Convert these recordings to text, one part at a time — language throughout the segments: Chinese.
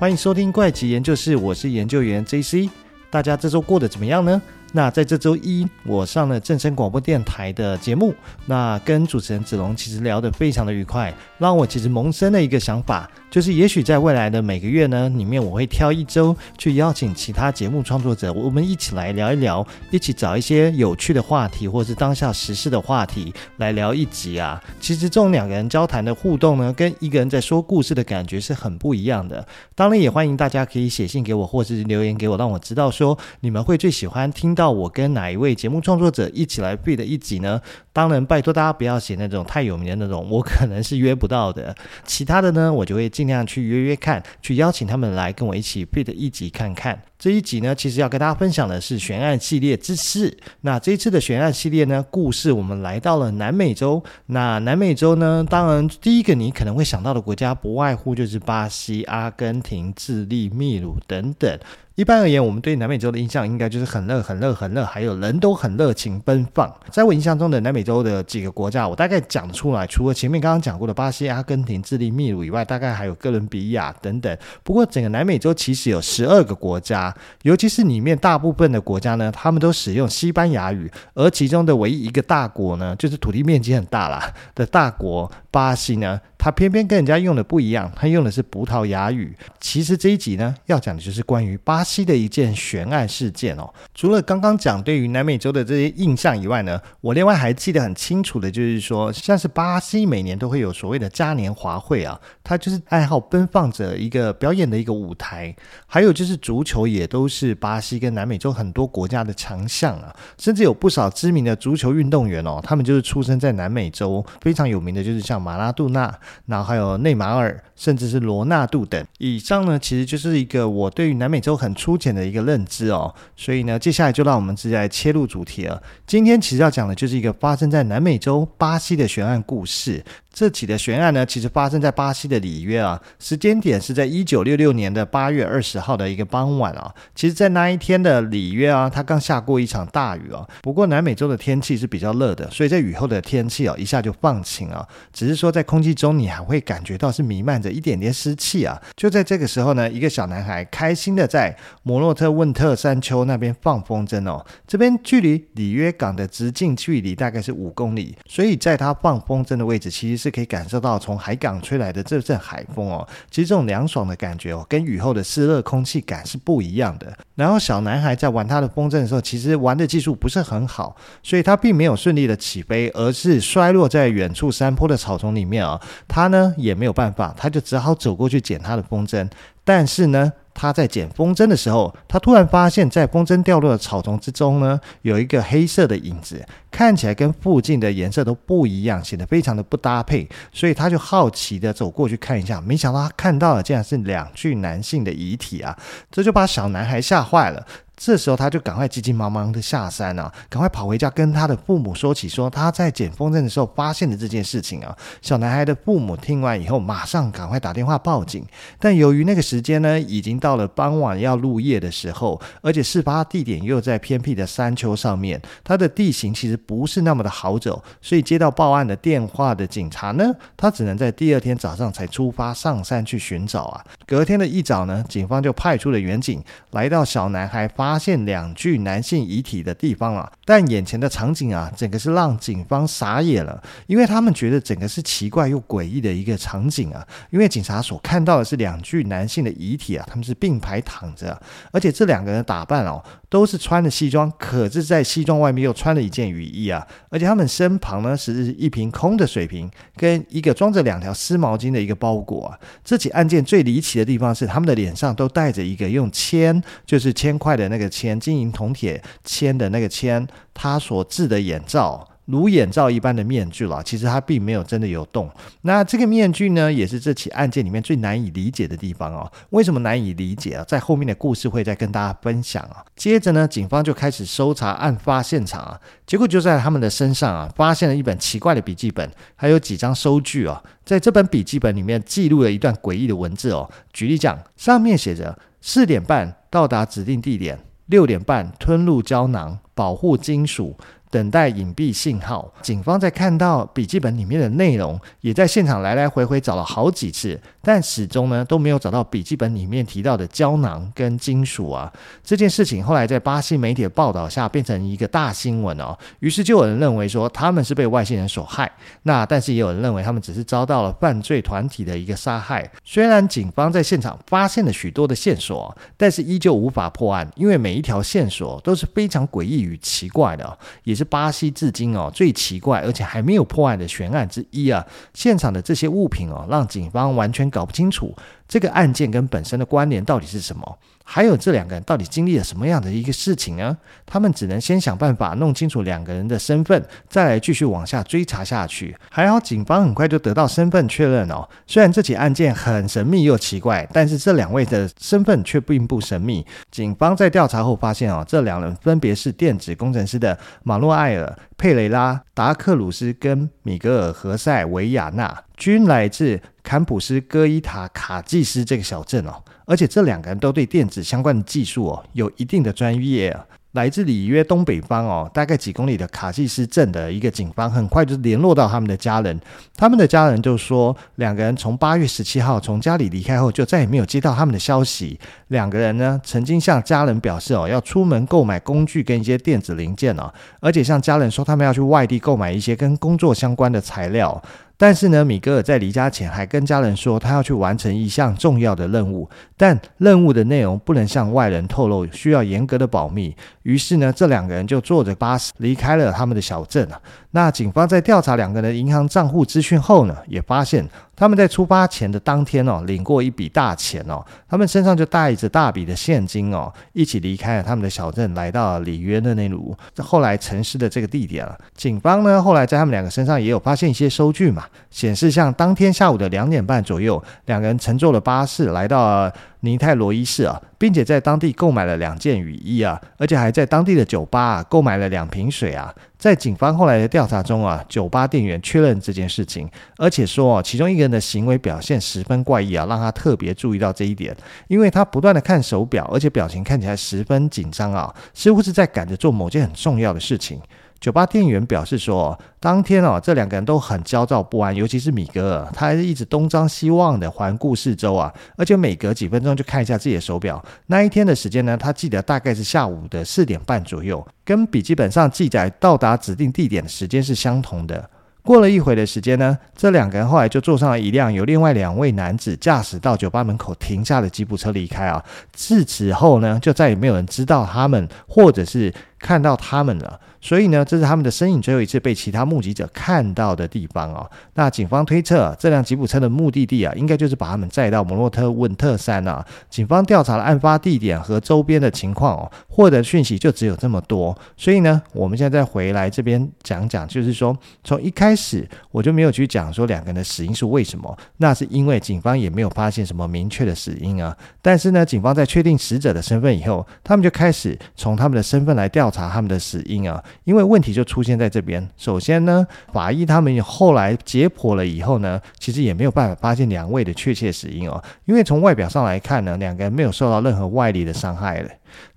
欢迎收听怪奇研究室，我是研究员 JC。大家这周过得怎么样呢？那在这周一，我上了正声广播电台的节目，那跟主持人子龙其实聊得非常的愉快，让我其实萌生了一个想法，就是也许在未来的每个月呢里面，我会挑一周去邀请其他节目创作者，我们一起来聊一聊，一起找一些有趣的话题，或是当下时事的话题来聊一集啊。其实这种两个人交谈的互动呢，跟一个人在说故事的感觉是很不一样的。当然也欢迎大家可以写信给我，或是留言给我，让我知道说你们会最喜欢听到我跟哪一位节目创作者一起来 feat 的一集呢？当然，拜托大家不要写那种太有名的那种，我可能是约不到的。其他的呢，我就会尽量去约约看，去邀请他们来跟我一起 feat 一集看看。这一集呢，其实要跟大家分享的是悬案系列之四。那这一次的悬案系列呢，故事我们来到了南美洲。那南美洲呢，当然第一个你可能会想到的国家，不外乎就是巴西、阿根廷、智利、秘鲁等等。一般而言，我们对南美洲的印象应该就是很热、很热、很热，还有人都很热情奔放。在我印象中的南美洲的几个国家，我大概讲出来，除了前面刚刚讲过的巴西、阿根廷、智利、秘鲁以外，大概还有哥伦比亚等等。不过，整个南美洲其实有十二个国家，尤其是里面大部分的国家呢，他们都使用西班牙语，而其中的唯一一个大国呢，就是土地面积很大啦的大国巴西呢。他偏偏跟人家用的不一样，他用的是葡萄牙语。其实这一集呢，要讲的就是关于巴西的一件悬案事件哦。除了刚刚讲对于南美洲的这些印象以外呢，我另外还记得很清楚的，就是说，像是巴西每年都会有所谓的嘉年华会啊，它就是爱好奔放者一个表演的一个舞台。还有就是足球也都是巴西跟南美洲很多国家的强项啊，甚至有不少知名的足球运动员哦，他们就是出生在南美洲，非常有名的就是像马拉杜纳。然后还有内马尔，甚至是罗纳度等。以上呢，其实就是一个我对于南美洲很粗浅的一个认知哦。所以呢，接下来就让我们直接来切入主题了。今天其实要讲的就是一个发生在南美洲巴西的悬案故事。这起的悬案呢，其实发生在巴西的里约啊，时间点是在一九六六年的八月二十号的一个傍晚啊。其实，在那一天的里约啊，它刚下过一场大雨啊。不过，南美洲的天气是比较热的，所以在雨后的天气啊，一下就放晴啊。只是说，在空气中你还会感觉到是弥漫着一点点湿气啊。就在这个时候呢，一个小男孩开心的在摩洛特温特山丘那边放风筝哦。这边距离里约港的直径距离大概是五公里，所以在他放风筝的位置，其实是。是可以感受到从海港吹来的这阵海风哦，其实这种凉爽的感觉哦，跟雨后的湿热空气感是不一样的。然后小男孩在玩他的风筝的时候，其实玩的技术不是很好，所以他并没有顺利的起飞，而是摔落在远处山坡的草丛里面啊。他呢也没有办法，他就只好走过去捡他的风筝，但是呢。他在捡风筝的时候，他突然发现，在风筝掉落的草丛之中呢，有一个黑色的影子，看起来跟附近的颜色都不一样，显得非常的不搭配，所以他就好奇的走过去看一下，没想到他看到的竟然是两具男性的遗体啊，这就把小男孩吓坏了。这时候他就赶快急急忙忙的下山啊，赶快跑回家跟他的父母说起，说他在捡风筝的时候发现的这件事情啊。小男孩的父母听完以后，马上赶快打电话报警。但由于那个时间呢，已经到了傍晚要入夜的时候，而且事发地点又在偏僻的山丘上面，它的地形其实不是那么的好走，所以接到报案的电话的警察呢，他只能在第二天早上才出发上山去寻找啊。隔天的一早呢，警方就派出了远警来到小男孩发。发现两具男性遗体的地方啊，但眼前的场景啊，整个是让警方傻眼了，因为他们觉得整个是奇怪又诡异的一个场景啊，因为警察所看到的是两具男性的遗体啊，他们是并排躺着，而且这两个人的打扮哦。都是穿着西装，可是，在西装外面又穿了一件雨衣啊！而且他们身旁呢，是一瓶空的水瓶，跟一个装着两条湿毛巾的一个包裹！这起案件最离奇的地方是，他们的脸上都带着一个用铅，就是铅块的那个铅，金银铜铁铅的那个铅，他所制的眼罩。如眼罩一般的面具了，其实它并没有真的有洞。那这个面具呢，也是这起案件里面最难以理解的地方哦。为什么难以理解啊？在后面的故事会再跟大家分享啊。接着呢，警方就开始搜查案发现场啊，结果就在他们的身上啊，发现了一本奇怪的笔记本，还有几张收据哦。在这本笔记本里面记录了一段诡异的文字哦。举例讲，上面写着四点半到达指定地点，六点半吞入胶囊。保护金属。等待隐蔽信号。警方在看到笔记本里面的内容，也在现场来来回回找了好几次，但始终呢都没有找到笔记本里面提到的胶囊跟金属啊。这件事情后来在巴西媒体的报道下变成一个大新闻哦。于是就有人认为说他们是被外星人所害，那但是也有人认为他们只是遭到了犯罪团体的一个杀害。虽然警方在现场发现了许多的线索，但是依旧无法破案，因为每一条线索都是非常诡异与奇怪的，也。是巴西至今哦最奇怪，而且还没有破案的悬案之一啊！现场的这些物品哦，让警方完全搞不清楚这个案件跟本身的关联到底是什么。还有这两个人到底经历了什么样的一个事情呢？他们只能先想办法弄清楚两个人的身份，再来继续往下追查下去。还好警方很快就得到身份确认哦。虽然这起案件很神秘又奇怪，但是这两位的身份却并不神秘。警方在调查后发现哦，这两人分别是电子工程师的马诺埃尔·佩雷拉、达克鲁斯跟米格尔·何塞维亚纳，均来自坎普斯戈伊塔卡济斯这个小镇哦。而且这两个人都对电子相关的技术哦有一定的专业。来自里约东北方哦，大概几公里的卡济斯镇的一个警方，很快就联络到他们的家人。他们的家人就说，两个人从八月十七号从家里离开后，就再也没有接到他们的消息。两个人呢，曾经向家人表示哦，要出门购买工具跟一些电子零件哦，而且向家人说他们要去外地购买一些跟工作相关的材料。但是呢，米格尔在离家前还跟家人说，他要去完成一项重要的任务，但任务的内容不能向外人透露，需要严格的保密。于是呢，这两个人就坐着巴士离开了他们的小镇啊。那警方在调查两个人银行账户资讯后呢，也发现他们在出发前的当天哦，领过一笔大钱哦，他们身上就带着大笔的现金哦，一起离开了他们的小镇，来到了里约热内卢，后来城市的这个地点了。警方呢，后来在他们两个身上也有发现一些收据嘛，显示像当天下午的两点半左右，两个人乘坐了巴士来到尼泰罗伊市啊，并且在当地购买了两件雨衣啊，而且还在当地的酒吧啊购买了两瓶水啊。在警方后来的调查中啊，酒吧店员确认这件事情，而且说哦，其中一个人的行为表现十分怪异啊，让他特别注意到这一点，因为他不断的看手表，而且表情看起来十分紧张啊，似乎是在赶着做某件很重要的事情。酒吧店员表示说，当天哦，这两个人都很焦躁不安，尤其是米格尔，他还是一直东张西望的环顾四周啊，而且每隔几分钟就看一下自己的手表。那一天的时间呢，他记得大概是下午的四点半左右，跟笔记本上记载到达指定地点的时间是相同的。过了一会的时间呢，这两个人后来就坐上了一辆由另外两位男子驾驶到酒吧门口停下的吉普车离开啊。自此后呢，就再也没有人知道他们，或者是看到他们了。所以呢，这是他们的身影最后一次被其他目击者看到的地方哦。那警方推测，这辆吉普车的目的地啊，应该就是把他们载到摩洛特温特山啊。警方调查了案发地点和周边的情况哦，获得讯息就只有这么多。所以呢，我们现在再回来这边讲讲，就是说，从一开始我就没有去讲说两个人的死因是为什么，那是因为警方也没有发现什么明确的死因啊。但是呢，警方在确定死者的身份以后，他们就开始从他们的身份来调查他们的死因啊。因为问题就出现在这边。首先呢，法医他们后来解剖了以后呢，其实也没有办法发现两位的确切死因哦。因为从外表上来看呢，两个人没有受到任何外力的伤害了，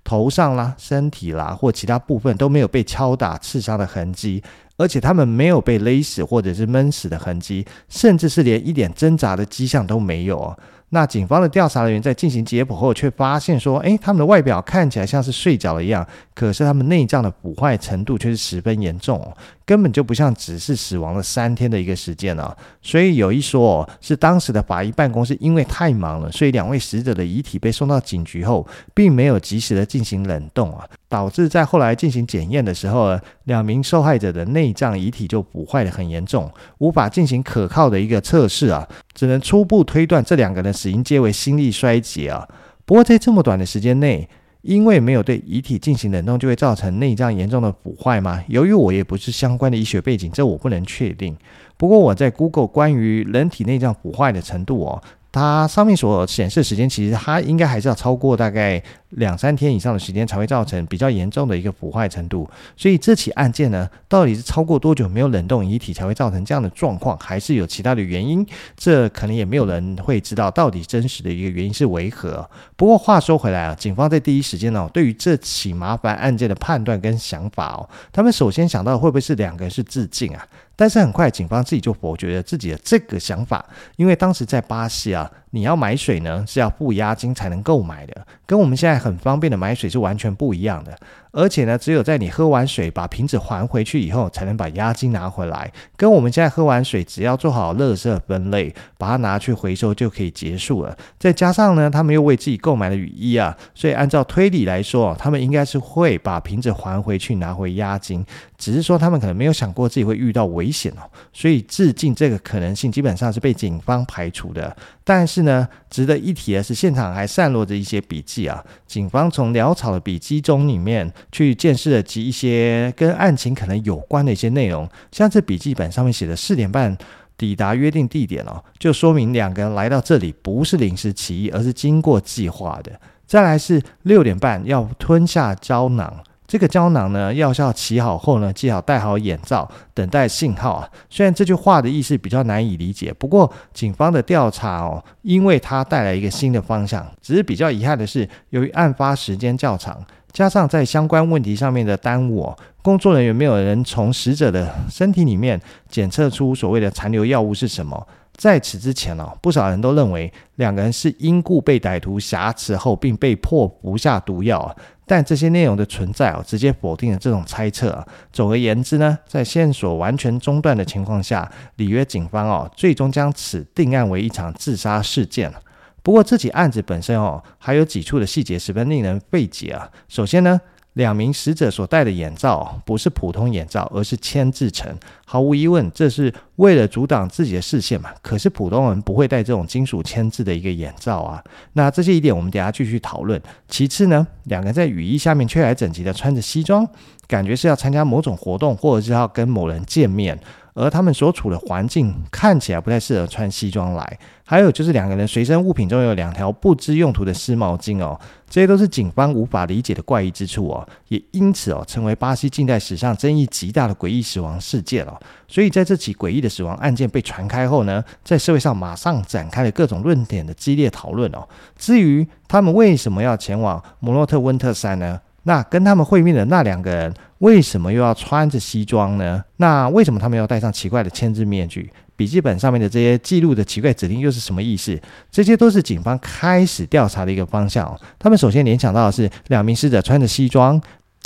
头上啦、身体啦或其他部分都没有被敲打、刺伤的痕迹，而且他们没有被勒死或者是闷死的痕迹，甚至是连一点挣扎的迹象都没有哦。那警方的调查人员在进行解剖后，却发现说，诶，他们的外表看起来像是睡着了一样，可是他们内脏的腐坏程度却是十分严重。根本就不像只是死亡了三天的一个时间啊，所以有一说，是当时的法医办公室因为太忙了，所以两位死者的遗体被送到警局后，并没有及时的进行冷冻啊，导致在后来进行检验的时候，两名受害者的内脏遗体就腐坏得很严重，无法进行可靠的一个测试啊，只能初步推断这两个人死因皆为心力衰竭啊。不过在这么短的时间内，因为没有对遗体进行冷冻，就会造成内脏严重的腐坏吗？由于我也不是相关的医学背景，这我不能确定。不过我在 Google 关于人体内脏腐坏的程度哦，它上面所显示的时间，其实它应该还是要超过大概两三天以上的时间才会造成比较严重的一个腐坏程度。所以这起案件呢，到底是超过多久没有冷冻遗体才会造成这样的状况，还是有其他的原因？这可能也没有人会知道到底真实的一个原因是为何。不过话说回来啊，警方在第一时间呢，对于这起麻烦案件的判断跟想法哦，他们首先想到会不会是两个人是自尽啊？但是很快，警方自己就否决了自己的这个想法，因为当时在巴西啊，你要买水呢是要付押金才能购买的，跟我们现在很方便的买水是完全不一样的。而且呢，只有在你喝完水把瓶子还回去以后，才能把押金拿回来。跟我们现在喝完水，只要做好垃圾分类，把它拿去回收就可以结束了。再加上呢，他们又为自己购买了雨衣啊，所以按照推理来说，他们应该是会把瓶子还回去拿回押金。只是说他们可能没有想过自己会遇到危险哦，所以致敬这个可能性基本上是被警方排除的。但是呢，值得一提的是，现场还散落着一些笔记啊。警方从潦草的笔记中里面去见识了及一些跟案情可能有关的一些内容，像这笔记本上面写的四点半抵达约定地点哦，就说明两个人来到这里不是临时起意，而是经过计划的。再来是六点半要吞下胶囊。这个胶囊呢，药效起好后呢，记好戴好眼罩，等待信号啊。虽然这句话的意思比较难以理解，不过警方的调查哦，因为它带来一个新的方向。只是比较遗憾的是，由于案发时间较长，加上在相关问题上面的耽误哦，工作人员没有人从死者的身体里面检测出所谓的残留药物是什么。在此之前哦，不少人都认为两个人是因故被歹徒挟持后，并被迫服下毒药。但这些内容的存在哦，直接否定了这种猜测啊。总而言之呢，在线索完全中断的情况下，里约警方哦，最终将此定案为一场自杀事件。不过，这起案子本身哦，还有几处的细节十分令人费解啊。首先呢。两名死者所戴的眼罩不是普通眼罩，而是铅制成。毫无疑问，这是为了阻挡自己的视线嘛。可是普通人不会戴这种金属铅制的一个眼罩啊。那这些疑点我们等下继续讨论。其次呢，两个人在雨衣下面却还整齐的穿着西装，感觉是要参加某种活动，或者是要跟某人见面。而他们所处的环境看起来不太适合穿西装来，还有就是两个人随身物品中有两条不知用途的湿毛巾哦，这些都是警方无法理解的怪异之处哦，也因此哦成为巴西近代史上争议极大的诡异死亡事件哦。所以在这起诡异的死亡案件被传开后呢，在社会上马上展开了各种论点的激烈讨论哦。至于他们为什么要前往摩洛特温特山呢？那跟他们会面的那两个人，为什么又要穿着西装呢？那为什么他们要戴上奇怪的签字面具？笔记本上面的这些记录的奇怪指令又是什么意思？这些都是警方开始调查的一个方向。他们首先联想到的是两名死者穿着西装。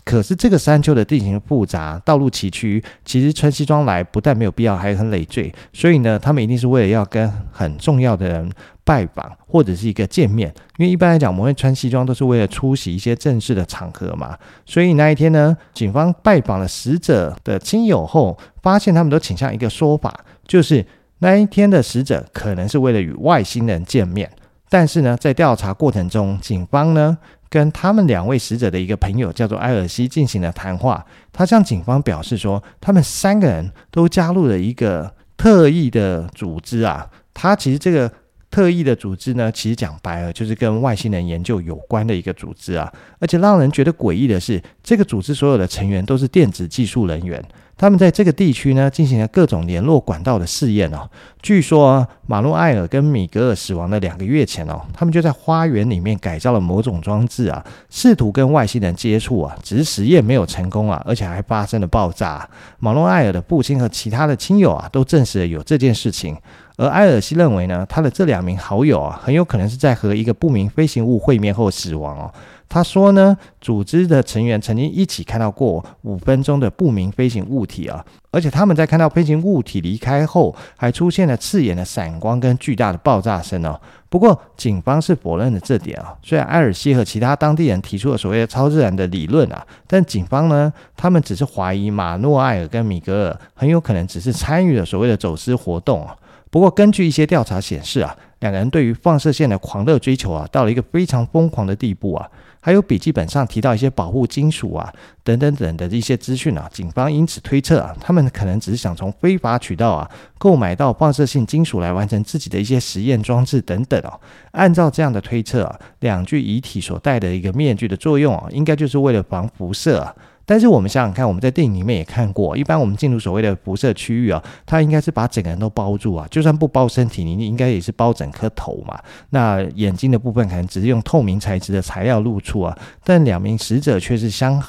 可是这个山丘的地形复杂，道路崎岖，其实穿西装来不但没有必要，还很累赘。所以呢，他们一定是为了要跟很重要的人拜访或者是一个见面。因为一般来讲，我们会穿西装都是为了出席一些正式的场合嘛。所以那一天呢，警方拜访了死者的亲友后，发现他们都倾向一个说法，就是那一天的死者可能是为了与外星人见面。但是呢，在调查过程中，警方呢，跟他们两位死者的一个朋友叫做埃尔西进行了谈话，他向警方表示说，他们三个人都加入了一个特异的组织啊。他其实这个特异的组织呢，其实讲白了就是跟外星人研究有关的一个组织啊。而且让人觉得诡异的是，这个组织所有的成员都是电子技术人员。他们在这个地区呢，进行了各种联络管道的试验哦。据说马诺埃尔跟米格尔死亡的两个月前哦，他们就在花园里面改造了某种装置啊，试图跟外星人接触啊。只是实验没有成功啊，而且还发生了爆炸。马诺埃尔的父亲和其他的亲友啊，都证实了有这件事情。而埃尔西认为呢，他的这两名好友啊，很有可能是在和一个不明飞行物会面后死亡哦。他说呢，组织的成员曾经一起看到过五分钟的不明飞行物体啊，而且他们在看到飞行物体离开后，还出现了刺眼的闪光跟巨大的爆炸声哦。不过警方是否认了这点啊。虽然埃尔西和其他当地人提出了所谓的超自然的理论啊，但警方呢，他们只是怀疑马诺埃尔跟米格尔很有可能只是参与了所谓的走私活动啊。不过根据一些调查显示啊，两个人对于放射线的狂热追求啊，到了一个非常疯狂的地步啊。还有笔记本上提到一些保护金属啊等等等的一些资讯啊，警方因此推测啊，他们可能只是想从非法渠道啊购买到放射性金属来完成自己的一些实验装置等等哦。按照这样的推测啊，两具遗体所戴的一个面具的作用啊，应该就是为了防辐射。但是我们想想看，我们在电影里面也看过，一般我们进入所谓的辐射区域啊，它应该是把整个人都包住啊，就算不包身体，你应该也是包整颗头嘛。那眼睛的部分可能只是用透明材质的材料露出啊，但两名死者却是相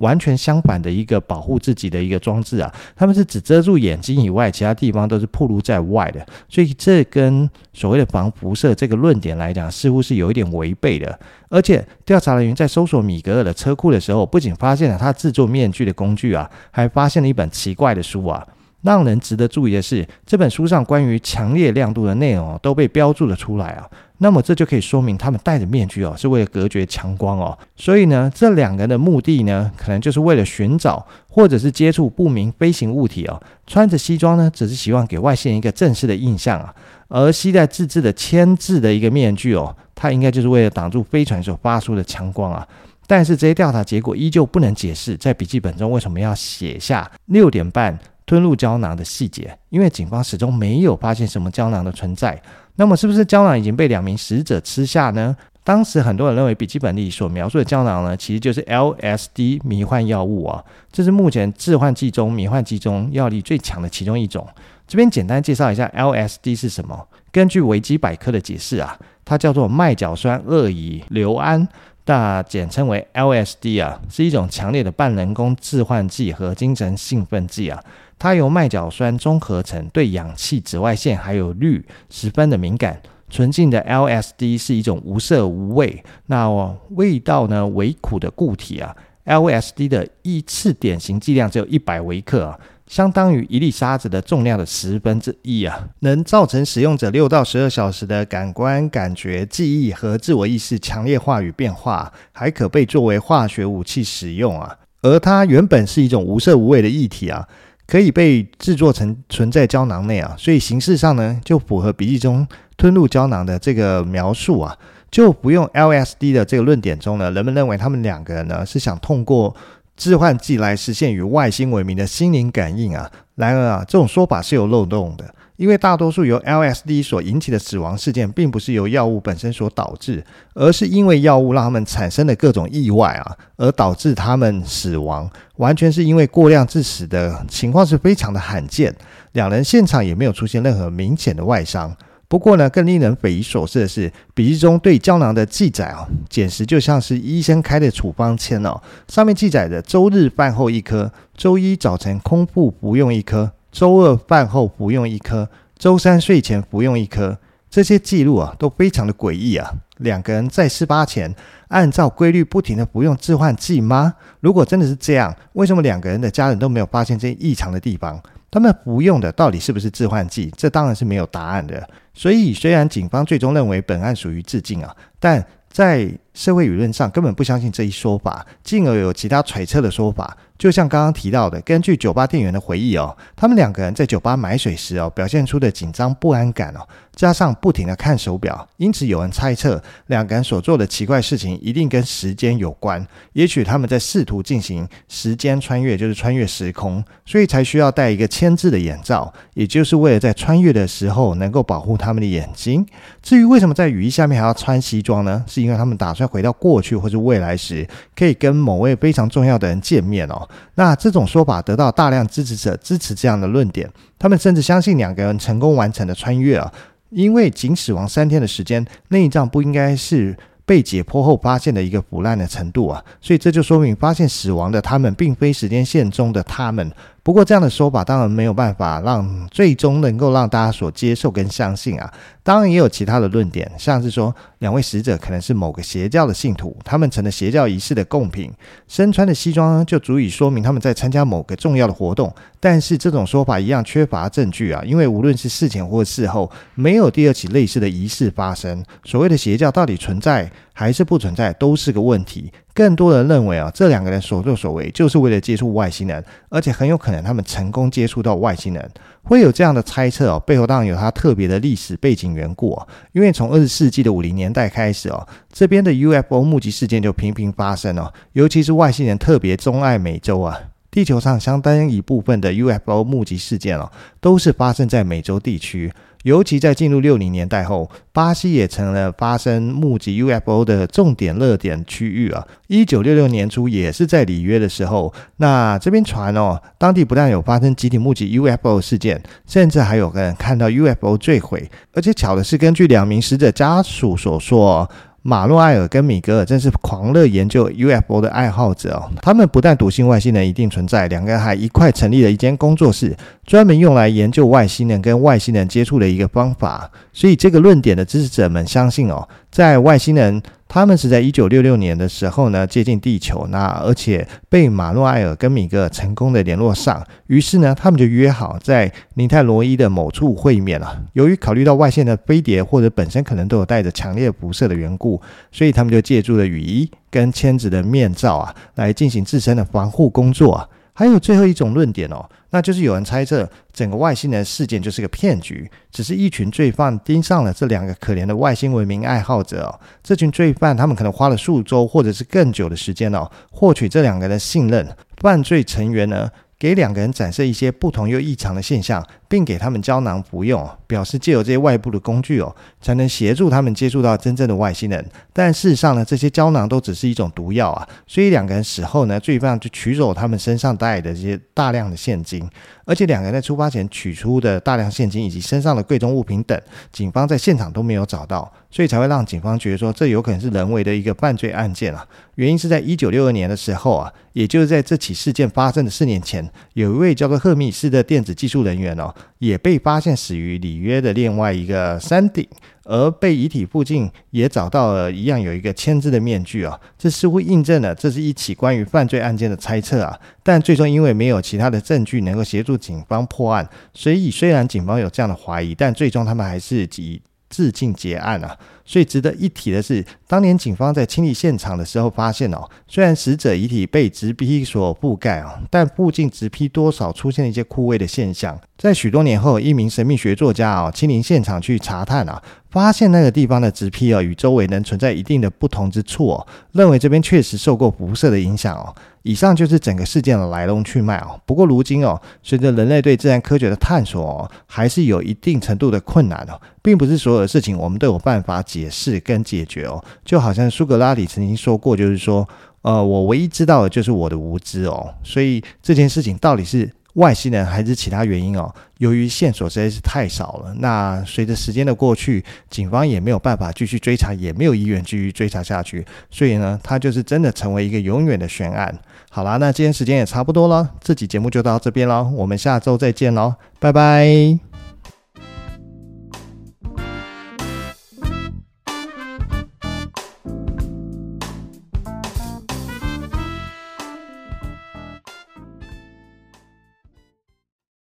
完全相反的一个保护自己的一个装置啊，他们是只遮住眼睛以外，其他地方都是暴露在外的，所以这跟所谓的防辐射这个论点来讲，似乎是有一点违背的。而且调查人员在搜索米格尔的车库的时候，不仅发现了他制作面具的工具啊，还发现了一本奇怪的书啊。让人值得注意的是，这本书上关于强烈亮度的内容都被标注了出来啊。那么这就可以说明他们戴着面具哦，是为了隔绝强光哦。所以呢，这两个人的目的呢，可能就是为了寻找或者是接触不明飞行物体哦。穿着西装呢，只是希望给外星人一个正式的印象啊。而携带自制的铅制的一个面具哦。它应该就是为了挡住飞船所发出的强光啊！但是这些调查结果依旧不能解释在笔记本中为什么要写下六点半吞入胶囊的细节，因为警方始终没有发现什么胶囊的存在。那么是不是胶囊已经被两名死者吃下呢？当时很多人认为笔记本里所描述的胶囊呢，其实就是 LSD 迷幻药物啊！这是目前致幻剂中迷幻剂中药力最强的其中一种。这边简单介绍一下 LSD 是什么。根据维基百科的解释啊。它叫做麦角酸二乙硫胺，那简称为 LSD 啊，是一种强烈的半人工致幻剂和精神兴奋剂啊。它由麦角酸中合成，对氧气、紫外线还有氯十分的敏感。纯净的 LSD 是一种无色无味，那味道呢微苦的固体啊。LSD 的一次典型剂量只有一百微克啊。相当于一粒沙子的重量的十分之一啊，能造成使用者六到十二小时的感官、感觉、记忆和自我意识强烈化与变化，还可被作为化学武器使用啊。而它原本是一种无色无味的液体啊，可以被制作成存在胶囊内啊，所以形式上呢就符合笔记中吞入胶囊的这个描述啊，就不用 LSD 的这个论点中呢，人们认为他们两个人呢是想通过。致幻剂来实现与外星文明的心灵感应啊！然而啊，这种说法是有漏洞的，因为大多数由 LSD 所引起的死亡事件，并不是由药物本身所导致，而是因为药物让他们产生了各种意外啊，而导致他们死亡。完全是因为过量致死的情况是非常的罕见。两人现场也没有出现任何明显的外伤。不过呢，更令人匪夷所思的是，笔记中对胶囊的记载啊，简直就像是医生开的处方签哦。上面记载着周日饭后一颗，周一早晨空腹服用一颗，周二饭后服用一颗，周三睡前服用一颗。这些记录啊，都非常的诡异啊。两个人在事发前按照规律不停的服用致幻剂吗？如果真的是这样，为什么两个人的家人都没有发现这些异常的地方？他们服用的到底是不是致幻剂？这当然是没有答案的。所以，虽然警方最终认为本案属于致敬啊，但在社会舆论上根本不相信这一说法，进而有其他揣测的说法。就像刚刚提到的，根据酒吧店员的回忆哦，他们两个人在酒吧买水时哦，表现出的紧张不安感哦，加上不停的看手表，因此有人猜测两个人所做的奇怪事情一定跟时间有关。也许他们在试图进行时间穿越，就是穿越时空，所以才需要戴一个铅制的眼罩，也就是为了在穿越的时候能够保护他们的眼睛。至于为什么在雨衣下面还要穿西装呢？是因为他们打算算回到过去或是未来时，可以跟某位非常重要的人见面哦。那这种说法得到大量支持者支持这样的论点，他们甚至相信两个人成功完成了穿越啊，因为仅死亡三天的时间，内脏不应该是被解剖后发现的一个腐烂的程度啊，所以这就说明发现死亡的他们并非时间线中的他们。不过这样的说法当然没有办法让最终能够让大家所接受跟相信啊。当然也有其他的论点，像是说两位死者可能是某个邪教的信徒，他们成了邪教仪式的贡品，身穿的西装就足以说明他们在参加某个重要的活动。但是这种说法一样缺乏证据啊，因为无论是事前或事后，没有第二起类似的仪式发生。所谓的邪教到底存在还是不存在，都是个问题。更多人认为啊，这两个人所作所为就是为了接触外星人，而且很有可能他们成功接触到外星人。会有这样的猜测哦，背后当然有它特别的历史背景缘故哦。因为从二十世纪的五零年代开始哦，这边的 UFO 目击事件就频频发生哦，尤其是外星人特别钟爱美洲啊。地球上相当一部分的 UFO 目击事件哦，都是发生在美洲地区。尤其在进入六零年代后，巴西也成了发生目击 UFO 的重点热点区域啊。一九六六年初，也是在里约的时候，那这边传哦，当地不但有发生集体目击 UFO 事件，甚至还有个人看到 UFO 坠毁。而且巧的是，根据两名死者家属所说。马洛埃尔跟米格尔真是狂热研究 UFO 的爱好者哦。他们不但笃信外星人一定存在，两个人还一块成立了一间工作室，专门用来研究外星人跟外星人接触的一个方法。所以，这个论点的支持者们相信哦，在外星人。他们是在一九六六年的时候呢，接近地球，那而且被马诺埃尔跟米格成功的联络上，于是呢，他们就约好在尼泰罗伊的某处会面了。由于考虑到外线的飞碟或者本身可能都有带着强烈辐射的缘故，所以他们就借助了雨衣跟铅质的面罩啊，来进行自身的防护工作啊。还有最后一种论点哦，那就是有人猜测整个外星人事件就是个骗局，只是一群罪犯盯上了这两个可怜的外星文明爱好者哦。这群罪犯他们可能花了数周或者是更久的时间哦，获取这两个人的信任。犯罪成员呢，给两个人展示一些不同又异常的现象，并给他们胶囊服用，表示借由这些外部的工具哦，才能协助他们接触到真正的外星人。但事实上呢，这些胶囊都只是一种毒药啊。所以两个人死后呢，罪犯就取走他们身上带的这些大量的现金，而且两个人在出发前取出的大量现金以及身上的贵重物品等，警方在现场都没有找到，所以才会让警方觉得说，这有可能是人为的一个犯罪案件啊。原因是在一九六二年的时候啊，也就是在这起事件发生的四年前，有一位叫做赫密斯的电子技术人员哦，也被发现死于里约的另外一个山顶，而被遗体附近也找到了一样有一个签字的面具啊，这似乎印证了这是一起关于犯罪案件的猜测啊。但最终因为没有其他的证据能够协助警方破案，所以虽然警方有这样的怀疑，但最终他们还是以自尽结案啊。所以值得一提的是，当年警方在清理现场的时候发现哦，虽然死者遗体被植被所覆盖啊，但附近植被多少出现了一些枯萎的现象。在许多年后，一名神秘学作家啊亲临现场去查探啊，发现那个地方的植被啊与周围能存在一定的不同之处哦，认为这边确实受过辐射的影响哦。以上就是整个事件的来龙去脉哦。不过如今哦，随着人类对自然科学的探索哦，还是有一定程度的困难哦，并不是所有的事情我们都有办法解。释跟解决哦，就好像苏格拉底曾经说过，就是说，呃，我唯一知道的就是我的无知哦，所以这件事情到底是外星人还是其他原因哦？由于线索实在是太少了，那随着时间的过去，警方也没有办法继续追查，也没有意愿继续追查下去，所以呢，它就是真的成为一个永远的悬案。好啦，那今天时间也差不多了，这集节目就到这边了，我们下周再见喽，拜拜。